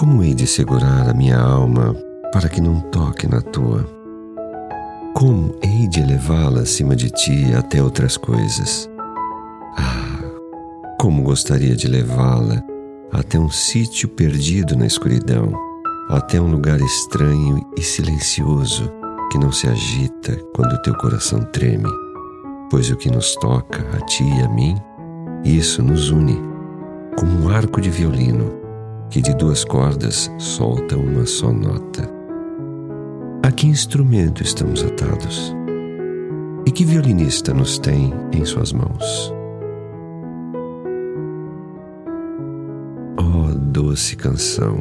Como hei de segurar a minha alma para que não toque na tua? Como hei de elevá-la acima de ti até outras coisas? Ah, como gostaria de levá-la até um sítio perdido na escuridão, até um lugar estranho e silencioso que não se agita quando teu coração treme, pois o que nos toca a ti e a mim, isso nos une, como um arco de violino que de duas cordas solta uma só nota. A que instrumento estamos atados? E que violinista nos tem em suas mãos? Oh, doce canção